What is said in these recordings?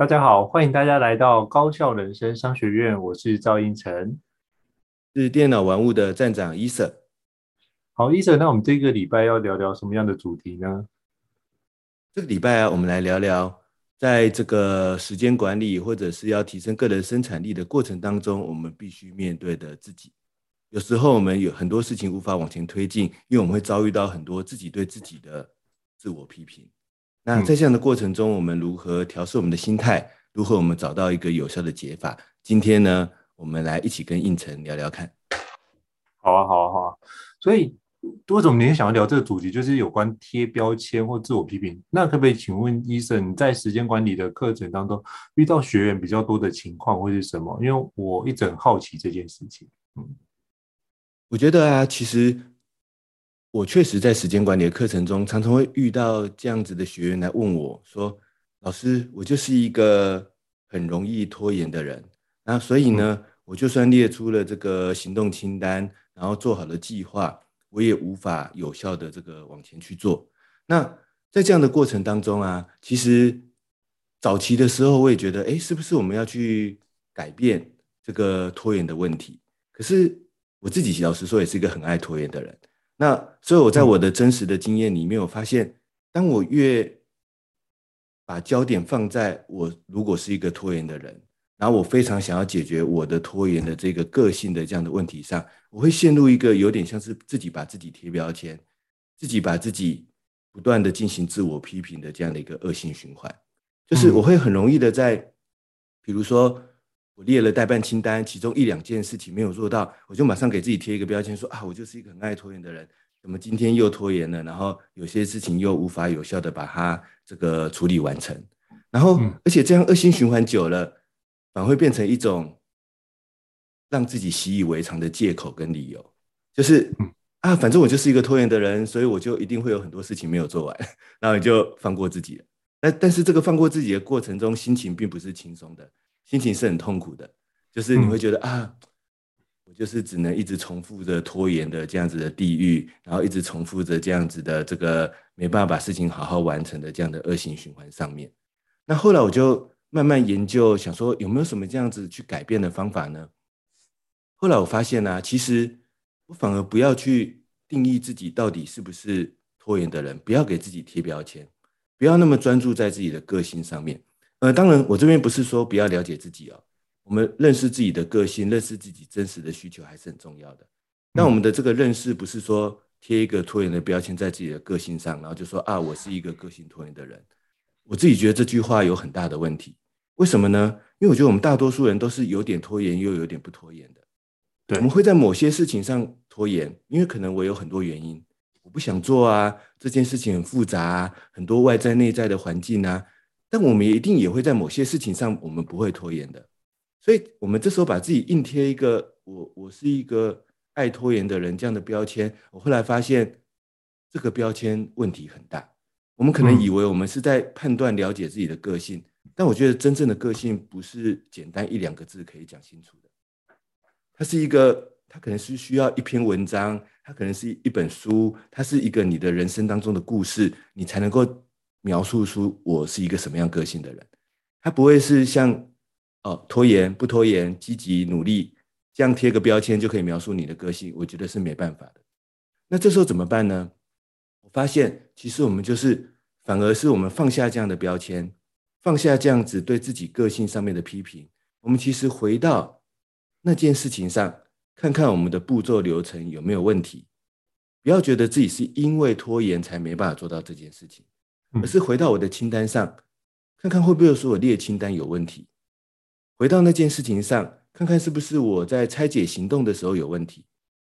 大家好，欢迎大家来到高校人生商学院，我是赵应成，是电脑玩物的站长伊森。好，伊森，那我们这个礼拜要聊聊什么样的主题呢？这个礼拜啊，我们来聊聊，在这个时间管理或者是要提升个人生产力的过程当中，我们必须面对的自己。有时候我们有很多事情无法往前推进，因为我们会遭遇到很多自己对自己的自我批评。那在这样的过程中，我们如何调试我们的心态？如何我们找到一个有效的解法？今天呢，我们来一起跟应成聊聊看。好啊，好啊，好啊。所以，为什么你会想要聊这个主题？就是有关贴标签或自我批评。那可不可以请问医生，你在时间管理的课程当中遇到学员比较多的情况会是什么？因为我一直很好奇这件事情。嗯，我觉得啊，其实。我确实在时间管理的课程中，常常会遇到这样子的学员来问我说：“老师，我就是一个很容易拖延的人，那所以呢，我就算列出了这个行动清单，然后做好了计划，我也无法有效的这个往前去做。那在这样的过程当中啊，其实早期的时候，我也觉得，哎，是不是我们要去改变这个拖延的问题？可是我自己老实说，也是一个很爱拖延的人。”那所以我在我的真实的经验里面，我发现，当我越把焦点放在我如果是一个拖延的人，然后我非常想要解决我的拖延的这个个性的这样的问题上，我会陷入一个有点像是自己把自己贴标签，自己把自己不断的进行自我批评的这样的一个恶性循环，就是我会很容易的在，比如说。我列了代办清单，其中一两件事情没有做到，我就马上给自己贴一个标签，说啊，我就是一个很爱拖延的人。怎么今天又拖延了？然后有些事情又无法有效的把它这个处理完成。然后，而且这样恶性循环久了，反而会变成一种让自己习以为常的借口跟理由，就是啊，反正我就是一个拖延的人，所以我就一定会有很多事情没有做完，然后你就放过自己了。但但是这个放过自己的过程中，心情并不是轻松的。心情是很痛苦的，就是你会觉得、嗯、啊，我就是只能一直重复着拖延的这样子的地狱，然后一直重复着这样子的这个没办法把事情好好完成的这样的恶性循环上面。那后来我就慢慢研究，想说有没有什么这样子去改变的方法呢？后来我发现呢、啊，其实我反而不要去定义自己到底是不是拖延的人，不要给自己贴标签，不要那么专注在自己的个性上面。呃，当然，我这边不是说不要了解自己哦，我们认识自己的个性，认识自己真实的需求还是很重要的。那我们的这个认识不是说贴一个拖延的标签在自己的个性上，然后就说啊，我是一个个性拖延的人。我自己觉得这句话有很大的问题。为什么呢？因为我觉得我们大多数人都是有点拖延，又有点不拖延的。对，我们会在某些事情上拖延，因为可能我有很多原因，我不想做啊，这件事情很复杂啊，很多外在内在的环境啊。但我们一定也会在某些事情上，我们不会拖延的，所以，我们这时候把自己硬贴一个“我我是一个爱拖延的人”这样的标签，我后来发现这个标签问题很大。我们可能以为我们是在判断了解自己的个性，但我觉得真正的个性不是简单一两个字可以讲清楚的。它是一个，它可能是需要一篇文章，它可能是一本书，它是一个你的人生当中的故事，你才能够。描述出我是一个什么样个性的人，他不会是像哦拖延不拖延、积极努力这样贴个标签就可以描述你的个性，我觉得是没办法的。那这时候怎么办呢？我发现其实我们就是反而是我们放下这样的标签，放下这样子对自己个性上面的批评，我们其实回到那件事情上，看看我们的步骤流程有没有问题，不要觉得自己是因为拖延才没办法做到这件事情。而是回到我的清单上，看看会不会说我列清单有问题。回到那件事情上，看看是不是我在拆解行动的时候有问题，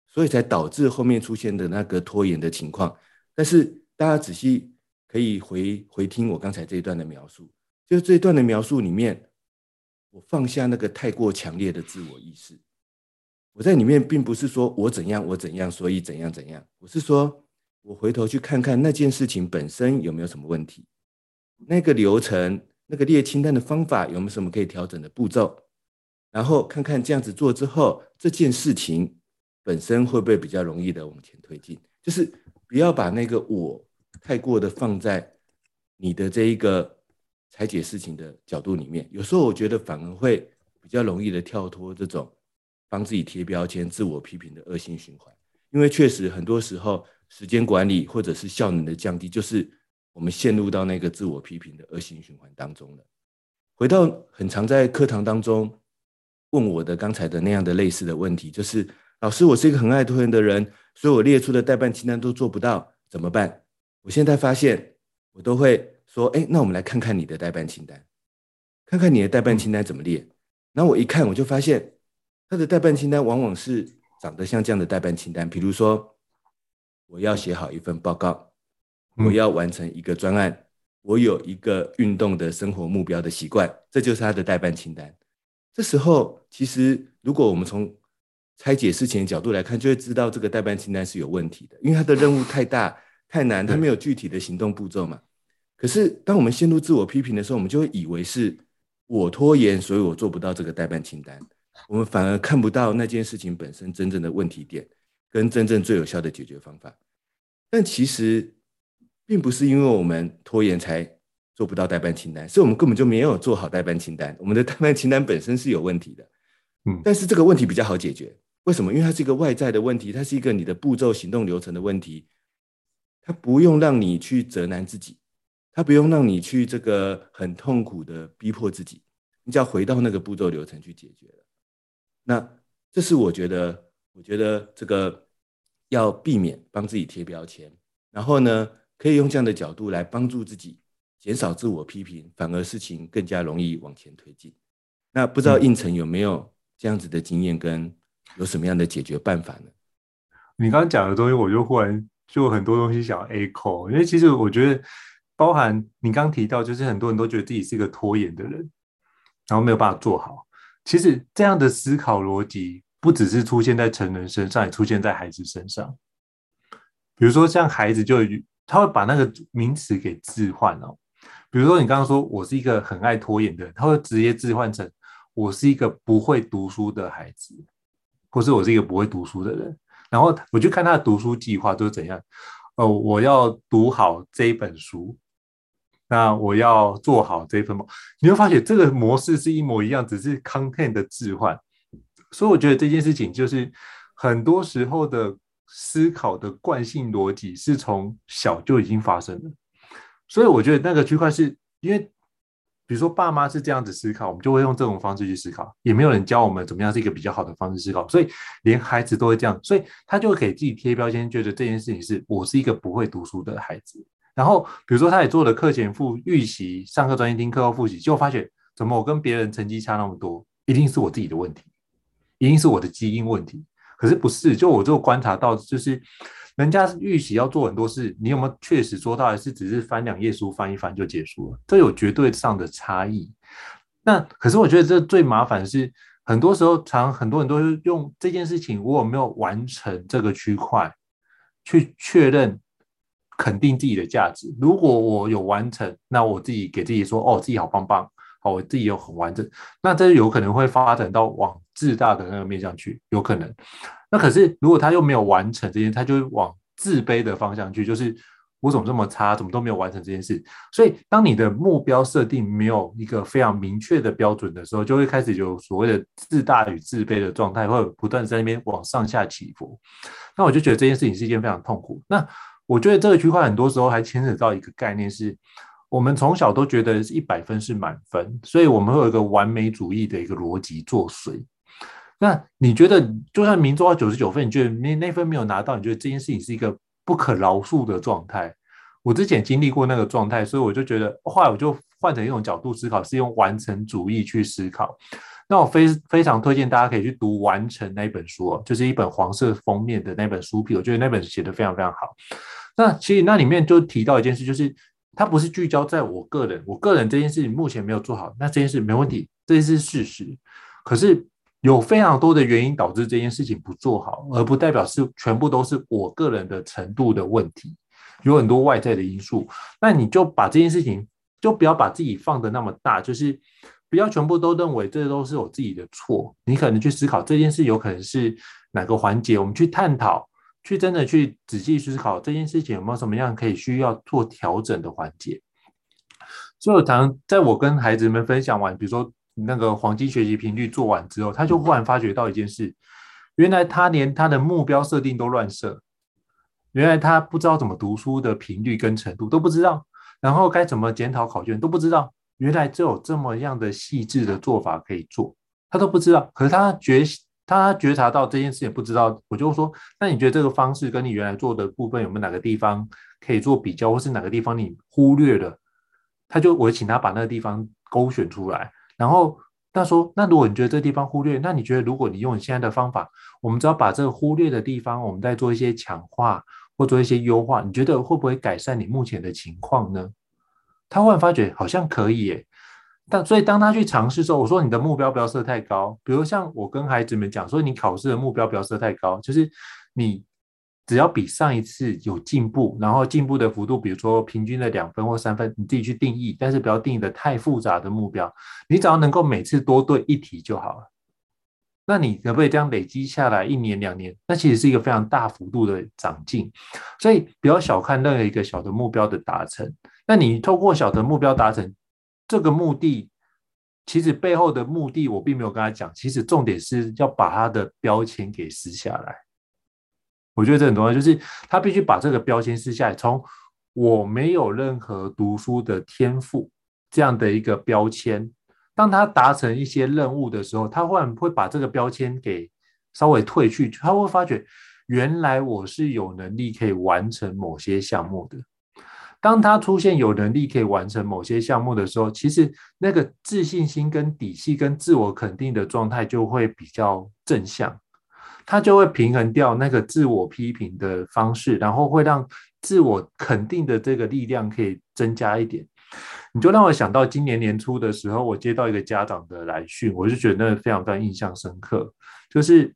所以才导致后面出现的那个拖延的情况。但是大家仔细可以回回听我刚才这一段的描述，就是这一段的描述里面，我放下那个太过强烈的自我意识。我在里面并不是说我怎样我怎样，所以怎样怎样，我是说。我回头去看看那件事情本身有没有什么问题，那个流程、那个列清单的方法有没有什么可以调整的步骤，然后看看这样子做之后，这件事情本身会不会比较容易的往前推进？就是不要把那个我太过的放在你的这一个拆解事情的角度里面，有时候我觉得反而会比较容易的跳脱这种帮自己贴标签、自我批评的恶性循环。因为确实很多时候，时间管理或者是效能的降低，就是我们陷入到那个自我批评的恶性循环当中了。回到很常在课堂当中问我的刚才的那样的类似的问题，就是老师，我是一个很爱拖延的人，所以我列出的待办清单都做不到，怎么办？我现在发现，我都会。说，哎，那我们来看看你的待办清单，看看你的待办清单怎么列。然后我一看，我就发现他的待办清单往往是长得像这样的待办清单。比如说，我要写好一份报告，我要完成一个专案，我有一个运动的生活目标的习惯，这就是他的代办清单。这时候，其实如果我们从拆解事情的角度来看，就会知道这个代办清单是有问题的，因为他的任务太大太难，他没有具体的行动步骤嘛。可是，当我们陷入自我批评的时候，我们就会以为是我拖延，所以我做不到这个代办清单。我们反而看不到那件事情本身真正的问题点，跟真正最有效的解决方法。但其实，并不是因为我们拖延才做不到代办清单，是我们根本就没有做好代办清单。我们的代办清单本身是有问题的。嗯，但是这个问题比较好解决。为什么？因为它是一个外在的问题，它是一个你的步骤、行动流程的问题，它不用让你去责难自己。它不用让你去这个很痛苦的逼迫自己，你只要回到那个步骤流程去解决了。那这是我觉得，我觉得这个要避免帮自己贴标签，然后呢，可以用这样的角度来帮助自己减少自我批评，反而事情更加容易往前推进。那不知道应成有没有这样子的经验，跟有什么样的解决办法呢？你刚刚讲的东西，我就忽然就很多东西想要 echo，因为其实我觉得。包含你刚提到，就是很多人都觉得自己是一个拖延的人，然后没有办法做好。其实这样的思考逻辑不只是出现在成人身上，也出现在孩子身上。比如说，像孩子就他会把那个名词给置换哦。比如说，你刚刚说我是一个很爱拖延的人，他会直接置换成我是一个不会读书的孩子，或是我是一个不会读书的人。然后我就看他的读书计划都是怎样。哦，我要读好这一本书。那我要做好这一份梦，你会发现这个模式是一模一样，只是 content 的置换。所以我觉得这件事情就是很多时候的思考的惯性逻辑是从小就已经发生了。所以我觉得那个区块是因为，比如说爸妈是这样子思考，我们就会用这种方式去思考，也没有人教我们怎么样是一个比较好的方式思考，所以连孩子都会这样，所以他就给自己贴标签，觉得这件事情是我是一个不会读书的孩子。然后，比如说，他也做了课前复预习，上课专心听，课后复习，结果发现怎么我跟别人成绩差那么多，一定是我自己的问题，一定是我的基因问题。可是不是，就我就观察到，就是人家预习要做很多事，你有没有确实做到，还是只是翻两页书翻一翻就结束了？这有绝对上的差异。那可是我觉得这最麻烦的是，很多时候常很多人都是用这件事情，我有没有完成这个区块去确认。肯定自己的价值。如果我有完成，那我自己给自己说：“哦，自己好棒棒，好，我自己有很完整。”那这有可能会发展到往自大的那个面向去，有可能。那可是如果他又没有完成这件，他就往自卑的方向去，就是我怎么这么差，怎么都没有完成这件事。所以，当你的目标设定没有一个非常明确的标准的时候，就会开始有所谓的自大与自卑的状态，会不断在那边往上下起伏。那我就觉得这件事情是一件非常痛苦。那我觉得这个区块很多时候还牵扯到一个概念，是我们从小都觉得一百分是满分，所以我们会有一个完美主义的一个逻辑作祟。那你觉得，就算明做到九十九分，你觉得那那分没有拿到，你觉得这件事情是一个不可饶恕的状态？我之前经历过那个状态，所以我就觉得，后来我就换成一种角度思考，是用完成主义去思考。那我非非常推荐大家可以去读《完成》那一本书哦，就是一本黄色封面的那本书皮，我觉得那本写得非常非常好。那其实那里面就提到一件事，就是它不是聚焦在我个人，我个人这件事情目前没有做好，那这件事没问题，这件事是事实。可是有非常多的原因导致这件事情不做好，而不代表是全部都是我个人的程度的问题，有很多外在的因素。那你就把这件事情，就不要把自己放得那么大，就是不要全部都认为这都是我自己的错。你可能去思考这件事有可能是哪个环节，我们去探讨。去真的去仔细思考这件事情有没有什么样可以需要做调整的环节。所以我常在我跟孩子们分享完，比如说那个黄金学习频率做完之后，他就忽然发觉到一件事，原来他连他的目标设定都乱设，原来他不知道怎么读书的频率跟程度都不知道，然后该怎么检讨考卷都不知道，原来只有这么样的细致的做法可以做，他都不知道。可是他觉他觉察到这件事也不知道，我就说，那你觉得这个方式跟你原来做的部分有没有哪个地方可以做比较，或是哪个地方你忽略了？他就我请他把那个地方勾选出来，然后他说：“那如果你觉得这地方忽略，那你觉得如果你用你现在的方法，我们只要把这个忽略的地方，我们再做一些强化或做一些优化，你觉得会不会改善你目前的情况呢？”他忽然发觉好像可以耶，但所以当他去尝试的时候，我说：“你的目标不要设太高，比如像我跟孩子们讲说，你考试的目标不要设太高，就是你。”只要比上一次有进步，然后进步的幅度，比如说平均的两分或三分，你自己去定义，但是不要定义的太复杂的目标。你只要能够每次多对一题就好了。那你可不可以这样累积下来，一年两年，那其实是一个非常大幅度的长进。所以不要小看任何一个小的目标的达成。那你透过小的目标达成这个目的，其实背后的目的我并没有跟他讲。其实重点是要把他的标签给撕下来。我觉得这很重要，就是他必须把这个标签撕下来，从我没有任何读书的天赋这样的一个标签，当他达成一些任务的时候，他忽然会把这个标签给稍微褪去，他会发觉原来我是有能力可以完成某些项目的。当他出现有能力可以完成某些项目的时候，其实那个自信心跟底气跟自我肯定的状态就会比较正向。他就会平衡掉那个自我批评的方式，然后会让自我肯定的这个力量可以增加一点。你就让我想到今年年初的时候，我接到一个家长的来讯，我就觉得那非常非常印象深刻。就是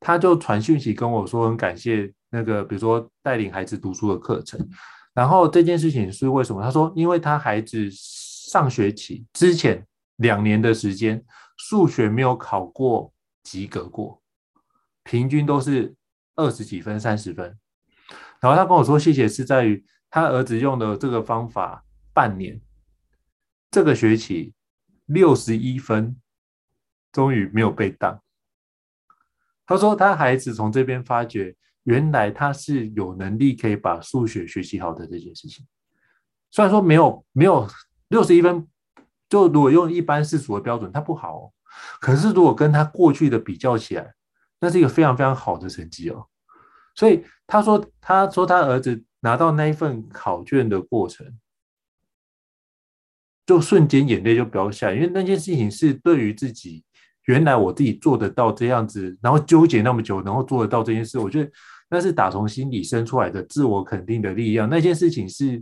他就传讯息跟我说，很感谢那个比如说带领孩子读书的课程。然后这件事情是为什么？他说，因为他孩子上学期之前两年的时间，数学没有考过及格过。平均都是二十几分、三十分，然后他跟我说：“谢谢，是在于他儿子用的这个方法，半年，这个学期六十一分，终于没有被当。”他说：“他孩子从这边发觉，原来他是有能力可以把数学学习好的这件事情。虽然说没有没有六十一分，就如果用一般世俗的标准，他不好哦。可是如果跟他过去的比较起来，那是一个非常非常好的成绩哦，所以他说，他说他儿子拿到那一份考卷的过程，就瞬间眼泪就飙下来，因为那件事情是对于自己，原来我自己做得到这样子，然后纠结那么久，然后做得到这件事，我觉得那是打从心底生出来的自我肯定的力量，那件事情是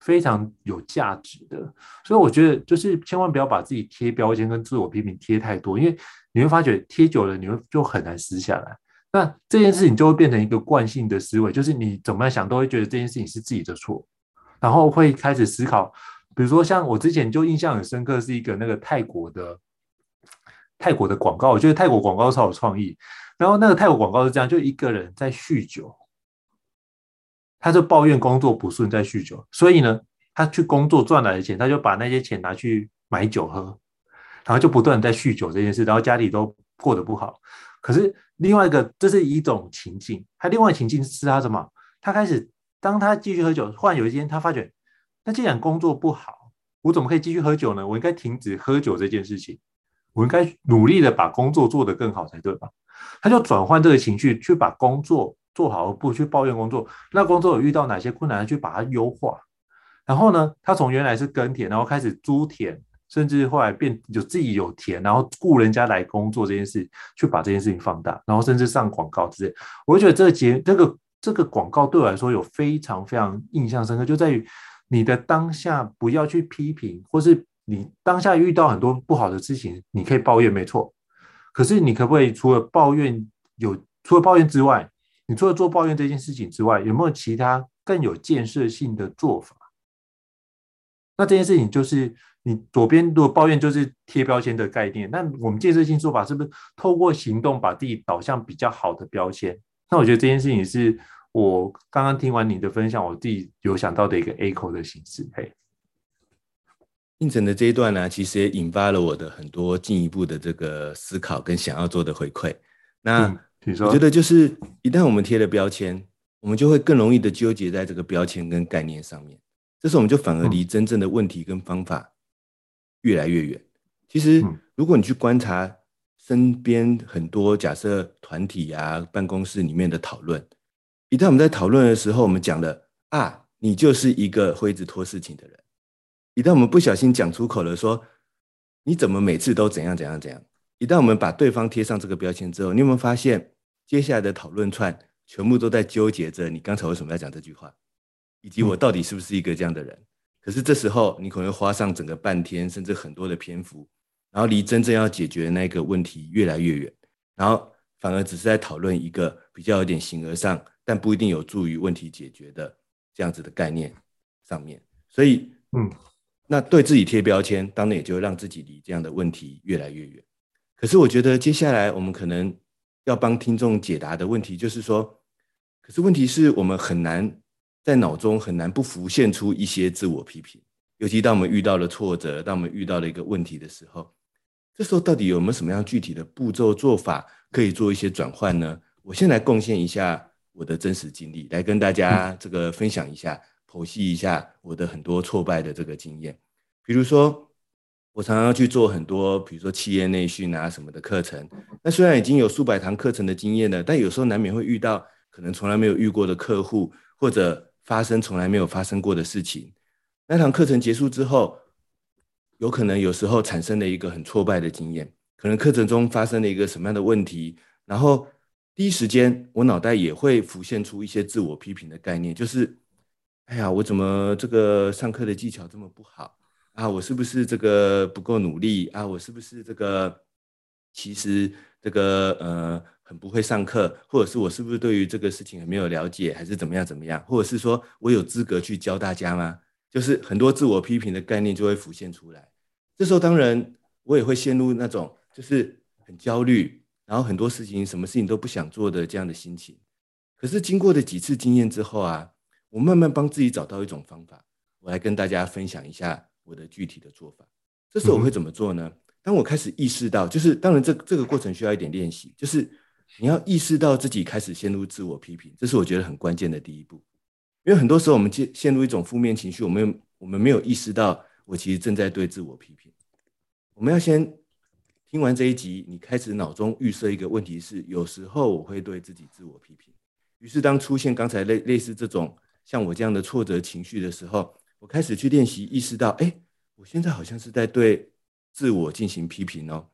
非常有价值的，所以我觉得就是千万不要把自己贴标签跟自我批评贴太多，因为。你会发觉贴久了，你会就很难撕下来。那这件事情就会变成一个惯性的思维，就是你怎么样想都会觉得这件事情是自己的错，然后会开始思考。比如说，像我之前就印象很深刻，是一个那个泰国的泰国的广告，我觉得泰国广告超有创意。然后那个泰国广告是这样，就一个人在酗酒，他就抱怨工作不顺，在酗酒，所以呢，他去工作赚来的钱，他就把那些钱拿去买酒喝。然后就不断在酗酒这件事，然后家里都过得不好。可是另外一个，这是一种情境。他另外情境是他什么？他开始当他继续喝酒，忽然有一天他发觉，那既然工作不好，我怎么可以继续喝酒呢？我应该停止喝酒这件事情，我应该努力的把工作做得更好才对吧？他就转换这个情绪，去把工作做好，而不去抱怨工作。那工作有遇到哪些困难，去把它优化。然后呢，他从原来是耕田，然后开始租田。甚至后来变有自己有田，然后雇人家来工作这件事，去把这件事情放大，然后甚至上广告之类。我觉得这个节这个这个广告对我来说有非常非常印象深刻，就在于你的当下不要去批评，或是你当下遇到很多不好的事情，你可以抱怨没错。可是你可不可以除了抱怨有除了抱怨之外，你除了做抱怨这件事情之外，有没有其他更有建设性的做法？那这件事情就是。你左边如果抱怨就是贴标签的概念，那我们建设性做法是不是透过行动把自己导向比较好的标签？那我觉得这件事情是我刚刚听完你的分享，我自己有想到的一个 echo 的形式。嘿，应成的这一段呢、啊，其实也引发了我的很多进一步的这个思考跟想要做的回馈。那、嗯、我觉得就是一旦我们贴了标签，我们就会更容易的纠结在这个标签跟概念上面，这时候我们就反而离真正的问题跟方法越来越远。其实，如果你去观察身边很多假设团体啊、办公室里面的讨论，一旦我们在讨论的时候，我们讲了啊，你就是一个会一直拖事情的人。一旦我们不小心讲出口了，说你怎么每次都怎样怎样怎样？一旦我们把对方贴上这个标签之后，你有没有发现，接下来的讨论串全部都在纠结着你刚才为什么要讲这句话，以及我到底是不是一个这样的人？嗯、可是这时候你可能会花上整个半天，甚至很多的篇幅，然后离真正要解决的那个问题越来越远，然后反而只是在讨论一个比较有点形而上，但不一定有助于问题解决的这样子的概念上面。所以，嗯。那对自己贴标签，当然也就会让自己离这样的问题越来越远。可是我觉得接下来我们可能要帮听众解答的问题，就是说，可是问题是我们很难在脑中很难不浮现出一些自我批评，尤其当我们遇到了挫折，当我们遇到了一个问题的时候，这时候到底有没有什么样具体的步骤做法可以做一些转换呢？我先来贡献一下我的真实经历，来跟大家这个分享一下。剖析一下我的很多挫败的这个经验，比如说我常常要去做很多，比如说企业内训啊什么的课程。那虽然已经有数百堂课程的经验了，但有时候难免会遇到可能从来没有遇过的客户，或者发生从来没有发生过的事情。那堂课程结束之后，有可能有时候产生了一个很挫败的经验，可能课程中发生了一个什么样的问题，然后第一时间我脑袋也会浮现出一些自我批评的概念，就是。哎呀，我怎么这个上课的技巧这么不好啊？我是不是这个不够努力啊？我是不是这个其实这个呃很不会上课，或者是我是不是对于这个事情很没有了解，还是怎么样怎么样？或者是说我有资格去教大家吗？就是很多自我批评的概念就会浮现出来。这时候当然我也会陷入那种就是很焦虑，然后很多事情什么事情都不想做的这样的心情。可是经过的几次经验之后啊。我慢慢帮自己找到一种方法，我来跟大家分享一下我的具体的做法。这时候我会怎么做呢？当我开始意识到，就是当然这这个过程需要一点练习，就是你要意识到自己开始陷入自我批评，这是我觉得很关键的第一步。因为很多时候我们陷陷入一种负面情绪，我们我们没有意识到我其实正在对自我批评。我们要先听完这一集，你开始脑中预设一个问题是：有时候我会对自己自我批评。于是当出现刚才类类似这种。像我这样的挫折情绪的时候，我开始去练习，意识到，哎，我现在好像是在对自我进行批评哦。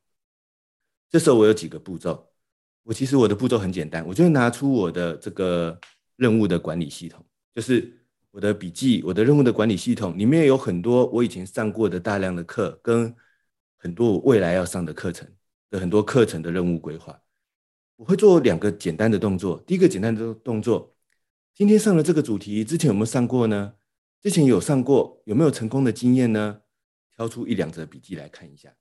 这时候我有几个步骤，我其实我的步骤很简单，我就会拿出我的这个任务的管理系统，就是我的笔记，我的任务的管理系统里面有很多我以前上过的大量的课，跟很多我未来要上的课程的很多课程的任务规划。我会做两个简单的动作，第一个简单的动作。今天上了这个主题，之前有没有上过呢？之前有上过，有没有成功的经验呢？挑出一两则笔记来看一下，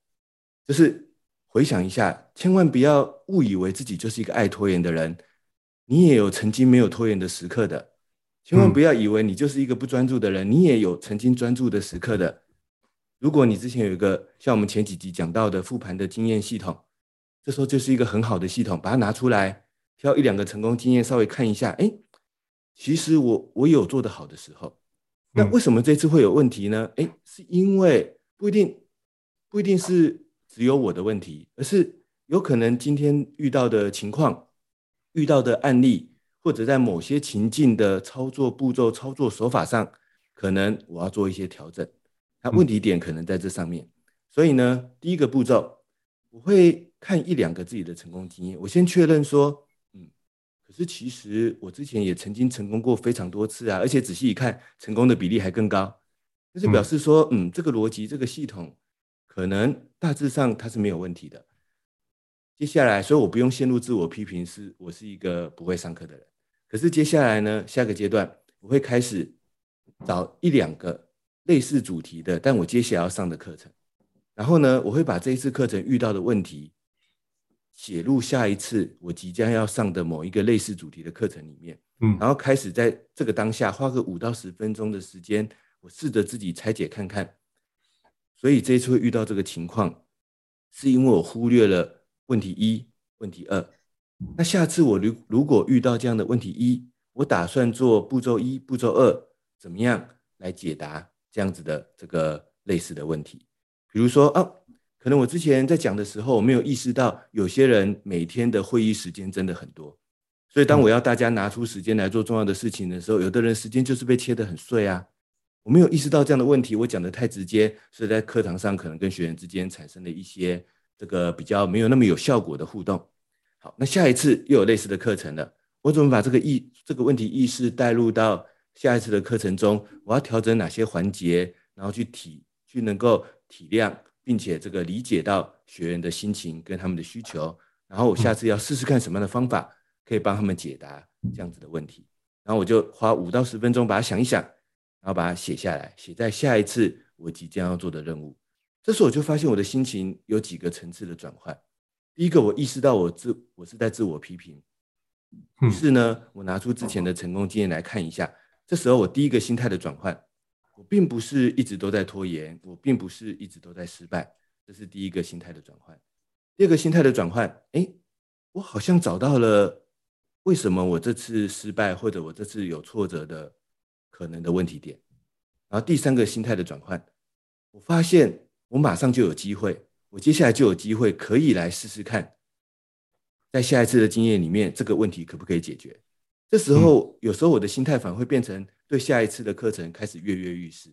就是回想一下，千万不要误以为自己就是一个爱拖延的人，你也有曾经没有拖延的时刻的。千万不要以为你就是一个不专注的人，你也有曾经专注的时刻的。如果你之前有一个像我们前几集讲到的复盘的经验系统，这时候就是一个很好的系统，把它拿出来，挑一两个成功经验稍微看一下，哎。其实我我有做得好的时候，那为什么这次会有问题呢？诶，是因为不一定不一定是只有我的问题，而是有可能今天遇到的情况、遇到的案例，或者在某些情境的操作步骤、操作手法上，可能我要做一些调整。那问题点可能在这上面，所以呢，第一个步骤我会看一两个自己的成功经验，我先确认说。可是其实我之前也曾经成功过非常多次啊，而且仔细一看，成功的比例还更高。那就表示说，嗯，这个逻辑、这个系统，可能大致上它是没有问题的。接下来，所以我不用陷入自我批评，是我是一个不会上课的人。可是接下来呢，下个阶段我会开始找一两个类似主题的，但我接下来要上的课程，然后呢，我会把这一次课程遇到的问题。写入下一次我即将要上的某一个类似主题的课程里面，嗯，然后开始在这个当下花个五到十分钟的时间，我试着自己拆解看看，所以这一次会遇到这个情况，是因为我忽略了问题一、问题二。那下次我如如果遇到这样的问题一，我打算做步骤一、步骤二，怎么样来解答这样子的这个类似的问题？比如说啊，可能我之前在讲的时候，我没有意识到有些人每天的会议时间真的很多，所以当我要大家拿出时间来做重要的事情的时候，有的人时间就是被切得很碎啊。我没有意识到这样的问题，我讲得太直接，所以在课堂上可能跟学员之间产生了一些这个比较没有那么有效果的互动。好，那下一次又有类似的课程了，我怎么把这个意这个问题意识带入到下一次的课程中？我要调整哪些环节，然后去体去能够体谅，并且这个理解到学员的心情跟他们的需求，然后我下次要试试看什么样的方法可以帮他们解答这样子的问题。然后我就花五到十分钟把它想一想。然后把它写下来，写在下一次我即将要做的任务。这时候我就发现我的心情有几个层次的转换。第一个，我意识到我自我是在自我批评。于是呢，我拿出之前的成功经验来看一下。这时候我第一个心态的转换，我并不是一直都在拖延，我并不是一直都在失败。这是第一个心态的转换。第二个心态的转换，哎，我好像找到了为什么我这次失败，或者我这次有挫折的。可能的问题点，然后第三个心态的转换，我发现我马上就有机会，我接下来就有机会可以来试试看，在下一次的经验里面，这个问题可不可以解决？这时候有时候我的心态反而会变成对下一次的课程开始跃跃欲试，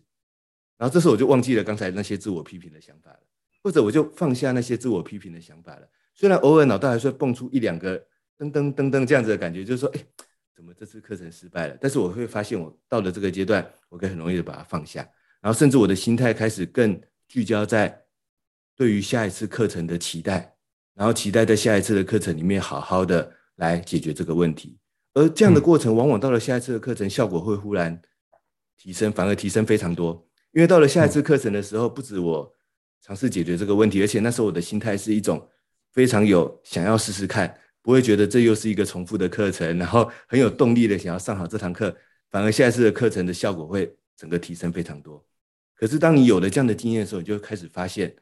然后这时候我就忘记了刚才那些自我批评的想法了，或者我就放下那些自我批评的想法了。虽然偶尔脑袋还是会蹦出一两个噔噔噔噔这样子的感觉，就是说，哎。怎么这次课程失败了？但是我会发现，我到了这个阶段，我可以很容易的把它放下，然后甚至我的心态开始更聚焦在对于下一次课程的期待，然后期待在下一次的课程里面好好的来解决这个问题。而这样的过程，往往到了下一次的课程，效果会忽然提升，反而提升非常多。因为到了下一次课程的时候，不止我尝试解决这个问题，而且那时候我的心态是一种非常有想要试试看。不会觉得这又是一个重复的课程，然后很有动力的想要上好这堂课，反而下一次的课程的效果会整个提升非常多。可是当你有了这样的经验的时候，你就开始发现，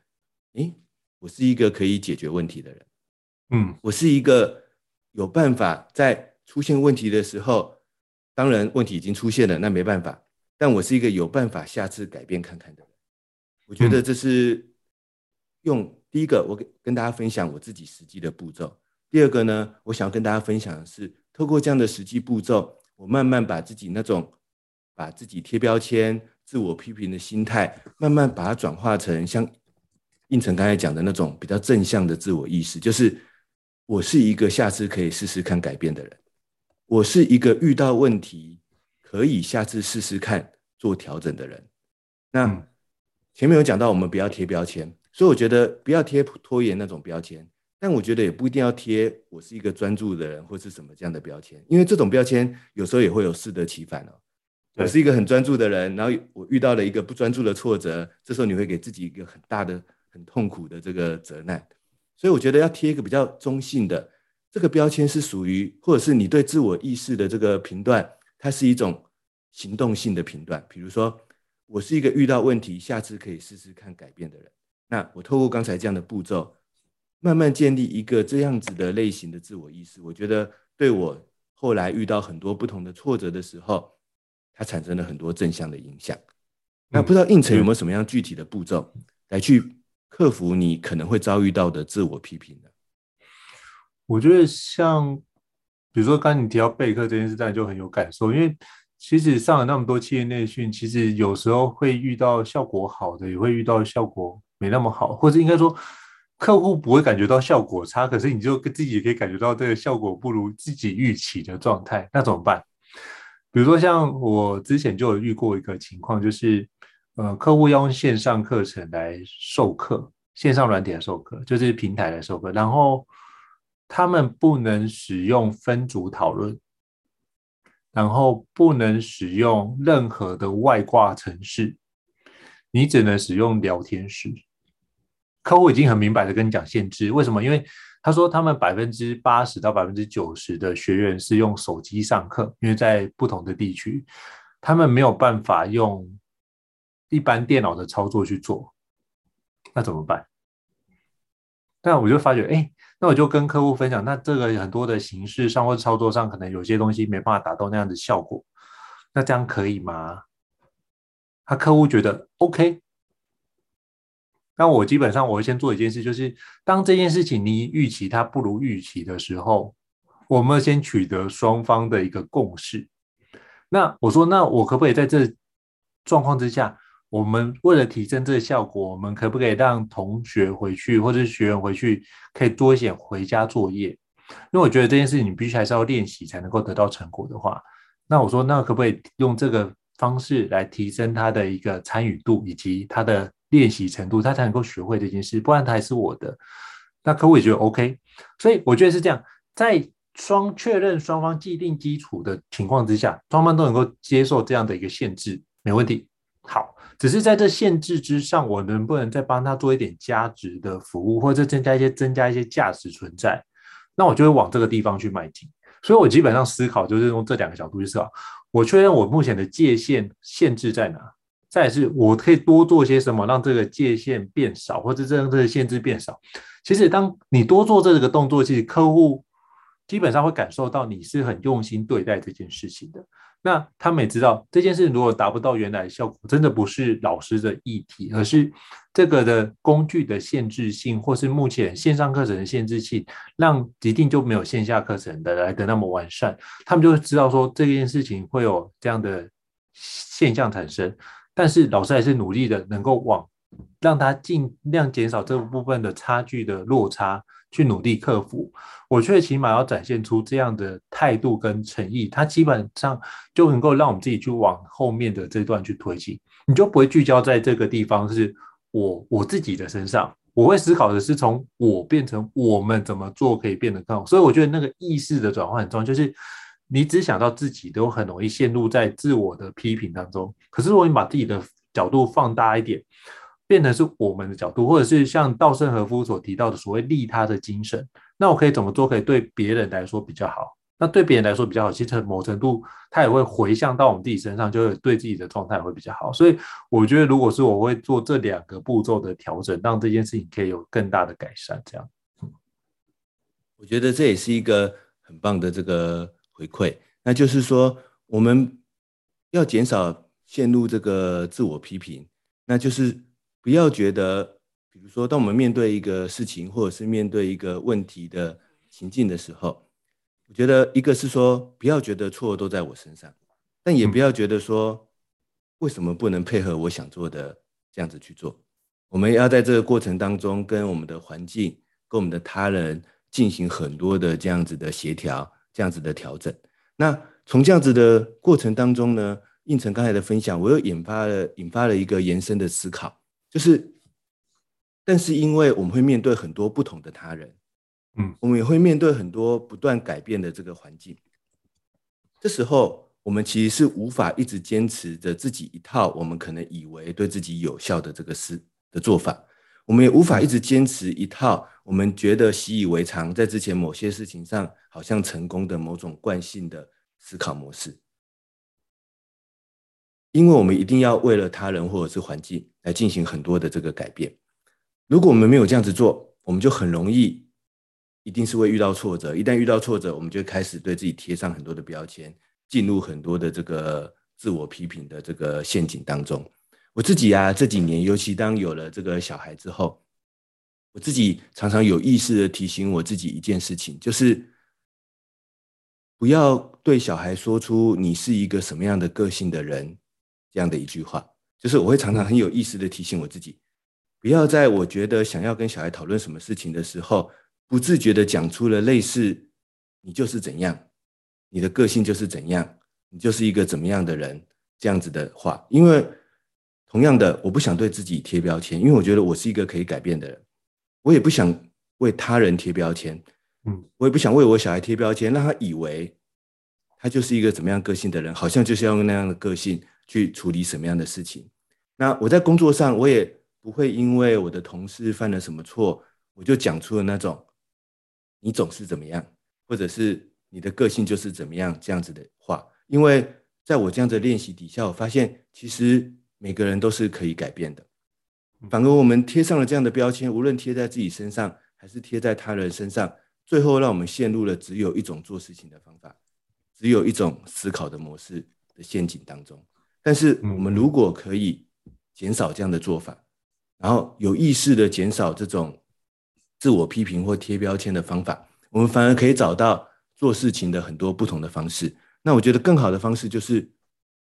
诶，我是一个可以解决问题的人，嗯，我是一个有办法在出现问题的时候，当然问题已经出现了，那没办法，但我是一个有办法下次改变看看的人。我觉得这是用第一个，我跟跟大家分享我自己实际的步骤。第二个呢，我想要跟大家分享的是，透过这样的实际步骤，我慢慢把自己那种把自己贴标签、自我批评的心态，慢慢把它转化成像应成刚才讲的那种比较正向的自我意识，就是我是一个下次可以试试看改变的人，我是一个遇到问题可以下次试试看做调整的人。那前面有讲到，我们不要贴标签，所以我觉得不要贴拖延那种标签。但我觉得也不一定要贴我是一个专注的人或是什么这样的标签，因为这种标签有时候也会有适得其反哦。我是一个很专注的人，然后我遇到了一个不专注的挫折，这时候你会给自己一个很大的、很痛苦的这个责难。所以我觉得要贴一个比较中性的这个标签，是属于或者是你对自我意识的这个评断，它是一种行动性的评断。比如说，我是一个遇到问题下次可以试试看改变的人。那我透过刚才这样的步骤。慢慢建立一个这样子的类型的自我意识，我觉得对我后来遇到很多不同的挫折的时候，它产生了很多正向的影响。那不知道应成有没有什么样具体的步骤来去克服你可能会遭遇到的自我批评呢？我觉得像比如说刚刚你提到备课这件事，大家就很有感受，因为其实上了那么多企业内训，其实有时候会遇到效果好的，也会遇到效果没那么好，或者应该说。客户不会感觉到效果差，可是你就自己也可以感觉到这个效果不如自己预期的状态，那怎么办？比如说像我之前就有遇过一个情况，就是呃，客户要用线上课程来授课，线上软体来授课，就是平台来授课，然后他们不能使用分组讨论，然后不能使用任何的外挂程式，你只能使用聊天室。客户已经很明白的跟你讲限制，为什么？因为他说他们百分之八十到百分之九十的学员是用手机上课，因为在不同的地区，他们没有办法用一般电脑的操作去做，那怎么办？那我就发觉，哎，那我就跟客户分享，那这个很多的形式上或操作上，可能有些东西没办法达到那样的效果，那这样可以吗？他客户觉得 OK，那我基本上我会先做一件事，就是当这件事情你预期它不如预期的时候，我们先取得双方的一个共识。那我说，那我可不可以在这状况之下，我们为了提升这个效果，我们可不可以让同学回去或者是学员回去，可以多一些回家作业？因为我觉得这件事情你必须还是要练习才能够得到成果的话，那我说，那可不可以用这个？方式来提升他的一个参与度以及他的练习程度，他才能够学会这件事，不然他还是我的。那客户也觉得 OK，所以我觉得是这样，在双确认双方既定基础的情况之下，双方都能够接受这样的一个限制，没问题。好，只是在这限制之上，我能不能再帮他做一点加值的服务，或者增加一些增加一些价值存在？那我就会往这个地方去迈进。所以我基本上思考就是用这两个角度去思考。我确认我目前的界限限制在哪，再是我可以多做些什么，让这个界限变少，或者让这个限制变少。其实，当你多做这个动作，其实客户基本上会感受到你是很用心对待这件事情的。那他们也知道这件事如果达不到原来的效果，真的不是老师的议题，而是这个的工具的限制性，或是目前线上课程的限制性，让一定就没有线下课程的来的那么完善。他们就会知道说这件事情会有这样的现象产生，但是老师还是努力的，能够往让他尽量减少这部分的差距的落差。去努力克服，我却起码要展现出这样的态度跟诚意，它基本上就能够让我们自己去往后面的这段去推进，你就不会聚焦在这个地方是我我自己的身上，我会思考的是从我变成我们怎么做可以变得更好，所以我觉得那个意识的转换很重要，就是你只想到自己都很容易陷入在自我的批评当中，可是如果你把自己的角度放大一点。变成是我们的角度，或者是像稻盛和夫所提到的所谓利他的精神，那我可以怎么做可以对别人来说比较好？那对别人来说比较好，其实某程度它也会回向到我们自己身上，就会对自己的状态会比较好。所以我觉得，如果是我会做这两个步骤的调整，让这件事情可以有更大的改善。这样，我觉得这也是一个很棒的这个回馈，那就是说我们要减少陷入这个自我批评，那就是。不要觉得，比如说，当我们面对一个事情，或者是面对一个问题的情境的时候，我觉得一个是说，不要觉得错都在我身上，但也不要觉得说，为什么不能配合我想做的这样子去做？我们要在这个过程当中，跟我们的环境、跟我们的他人进行很多的这样子的协调、这样子的调整。那从这样子的过程当中呢，应成刚才的分享，我又引发了引发了一个延伸的思考。就是，但是因为我们会面对很多不同的他人，嗯，我们也会面对很多不断改变的这个环境。这时候，我们其实是无法一直坚持着自己一套我们可能以为对自己有效的这个思的做法，我们也无法一直坚持一套我们觉得习以为常，在之前某些事情上好像成功的某种惯性的思考模式。因为我们一定要为了他人或者是环境来进行很多的这个改变。如果我们没有这样子做，我们就很容易，一定是会遇到挫折。一旦遇到挫折，我们就开始对自己贴上很多的标签，进入很多的这个自我批评的这个陷阱当中。我自己啊，这几年，尤其当有了这个小孩之后，我自己常常有意识的提醒我自己一件事情，就是不要对小孩说出你是一个什么样的个性的人。这样的一句话，就是我会常常很有意识的提醒我自己，不要在我觉得想要跟小孩讨论什么事情的时候，不自觉的讲出了类似“你就是怎样，你的个性就是怎样，你就是一个怎么样的人”这样子的话。因为同样的，我不想对自己贴标签，因为我觉得我是一个可以改变的人，我也不想为他人贴标签，嗯，我也不想为我小孩贴标签，让他以为他就是一个怎么样个性的人，好像就是要用那样的个性。去处理什么样的事情？那我在工作上，我也不会因为我的同事犯了什么错，我就讲出了那种“你总是怎么样”或者是“你的个性就是怎么样”这样子的话。因为在我这样的练习底下，我发现其实每个人都是可以改变的。反而我们贴上了这样的标签，无论贴在自己身上还是贴在他人身上，最后让我们陷入了只有一种做事情的方法，只有一种思考的模式的陷阱当中。但是我们如果可以减少这样的做法，然后有意识的减少这种自我批评或贴标签的方法，我们反而可以找到做事情的很多不同的方式。那我觉得更好的方式就是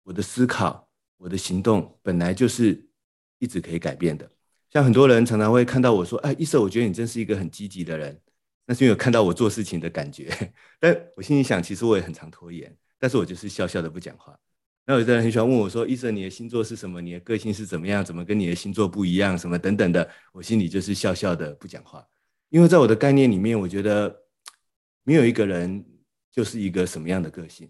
我的思考，我的行动本来就是一直可以改变的。像很多人常常会看到我说：“哎，医生，我觉得你真是一个很积极的人。”那是因为有看到我做事情的感觉。但我心里想，其实我也很常拖延，但是我就是笑笑的不讲话。那有的人很喜欢问我说：“医生，你的星座是什么？你的个性是怎么样？怎么跟你的星座不一样？什么等等的？”我心里就是笑笑的不讲话，因为在我的概念里面，我觉得没有一个人就是一个什么样的个性。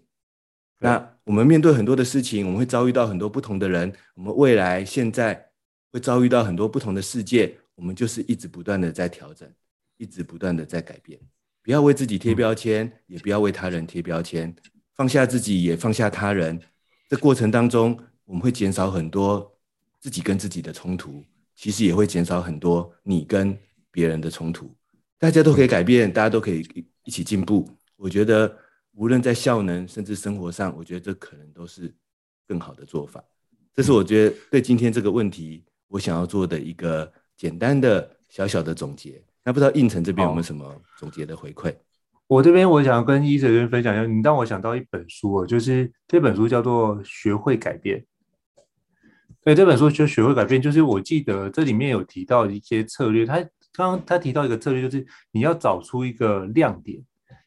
那我们面对很多的事情，我们会遭遇到很多不同的人，我们未来现在会遭遇到很多不同的世界，我们就是一直不断的在调整，一直不断的在改变。不要为自己贴标签，也不要为他人贴标签，放下自己，也放下他人。这过程当中，我们会减少很多自己跟自己的冲突，其实也会减少很多你跟别人的冲突。大家都可以改变，大家都可以一起进步。我觉得，无论在效能甚至生活上，我觉得这可能都是更好的做法。这是我觉得对今天这个问题，我想要做的一个简单的小小的总结。那不知道应城这边有没有什么总结的回馈？我这边我想要跟医生分享一下，你让我想到一本书哦，就是这本书叫做《学会改变》。对，这本书就《学会改变》，就是我记得这里面有提到一些策略。他刚刚他提到一个策略，就是你要找出一个亮点，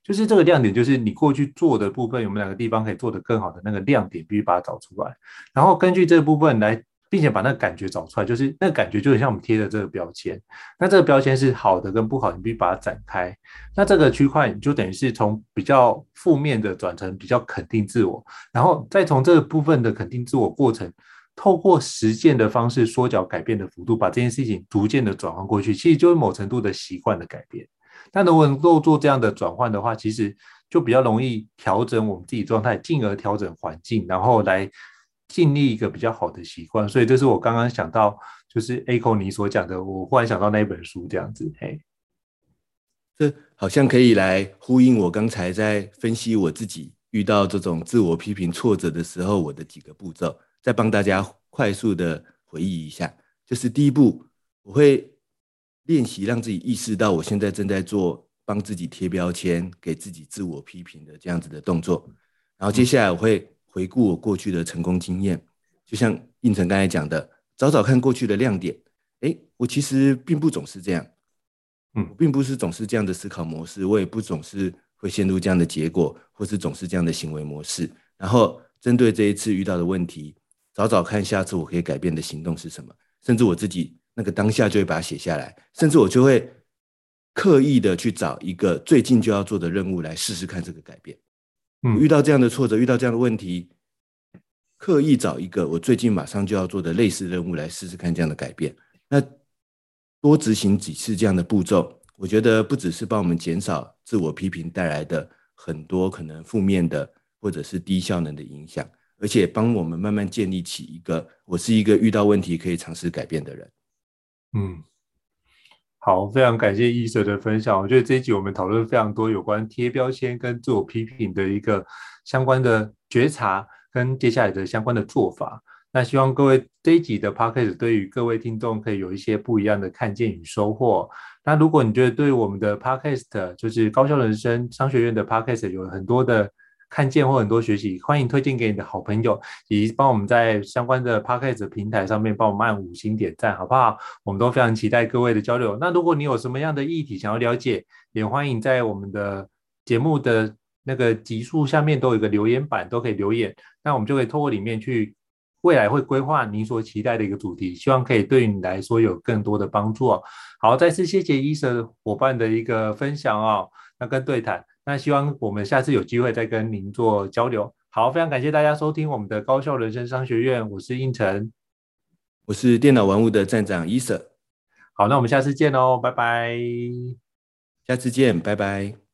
就是这个亮点就是你过去做的部分有没有哪个地方可以做得更好的那个亮点，必须把它找出来，然后根据这部分来。并且把那个感觉找出来，就是那个感觉就很像我们贴的这个标签。那这个标签是好的跟不好，你必须把它展开。那这个区块你就等于是从比较负面的转成比较肯定自我，然后再从这个部分的肯定自我过程，透过实践的方式缩小改变的幅度，把这件事情逐渐的转换过去，其实就是某程度的习惯的改变。那如果能够做这样的转换的话，其实就比较容易调整我们自己状态，进而调整环境，然后来。建立一个比较好的习惯，所以这是我刚刚想到，就是 Echo 你所讲的，我忽然想到那一本书这样子，嘿，这好像可以来呼应我刚才在分析我自己遇到这种自我批评挫折的时候，我的几个步骤，再帮大家快速的回忆一下。就是第一步，我会练习让自己意识到我现在正在做帮自己贴标签、给自己自我批评的这样子的动作，然后接下来我会。回顾我过去的成功经验，就像应成刚才讲的，找找看过去的亮点。诶，我其实并不总是这样，嗯，我并不是总是这样的思考模式，我也不总是会陷入这样的结果，或是总是这样的行为模式。然后针对这一次遇到的问题，找找看下次我可以改变的行动是什么。甚至我自己那个当下就会把它写下来，甚至我就会刻意的去找一个最近就要做的任务来试试看这个改变。嗯，遇到这样的挫折，遇到这样的问题，刻意找一个我最近马上就要做的类似任务来试试看这样的改变。那多执行几次这样的步骤，我觉得不只是帮我们减少自我批评带来的很多可能负面的或者是低效能的影响，而且帮我们慢慢建立起一个我是一个遇到问题可以尝试改变的人。嗯。好，非常感谢医生的分享。我觉得这一集我们讨论非常多有关贴标签跟自我批评的一个相关的觉察，跟接下来的相关的做法。那希望各位这一集的 podcast 对于各位听众可以有一些不一样的看见与收获。那如果你觉得对我们的 podcast 就是高效人生商学院的 podcast 有很多的看见或很多学习，欢迎推荐给你的好朋友，以及帮我们在相关的 Podcast 平台上面帮我们按五星点赞，好不好？我们都非常期待各位的交流。那如果你有什么样的议题想要了解，也欢迎在我们的节目的那个集数下面都有一个留言板，都可以留言，那我们就可以透过里面去未来会规划你所期待的一个主题，希望可以对你来说有更多的帮助哦。好，再次谢谢医生伙伴的一个分享哦，那跟对谈。那希望我们下次有机会再跟您做交流。好，非常感谢大家收听我们的高效人生商学院，我是应成，我是电脑玩物的站长 Ethan。好，那我们下次见喽，拜拜。下次见，拜拜。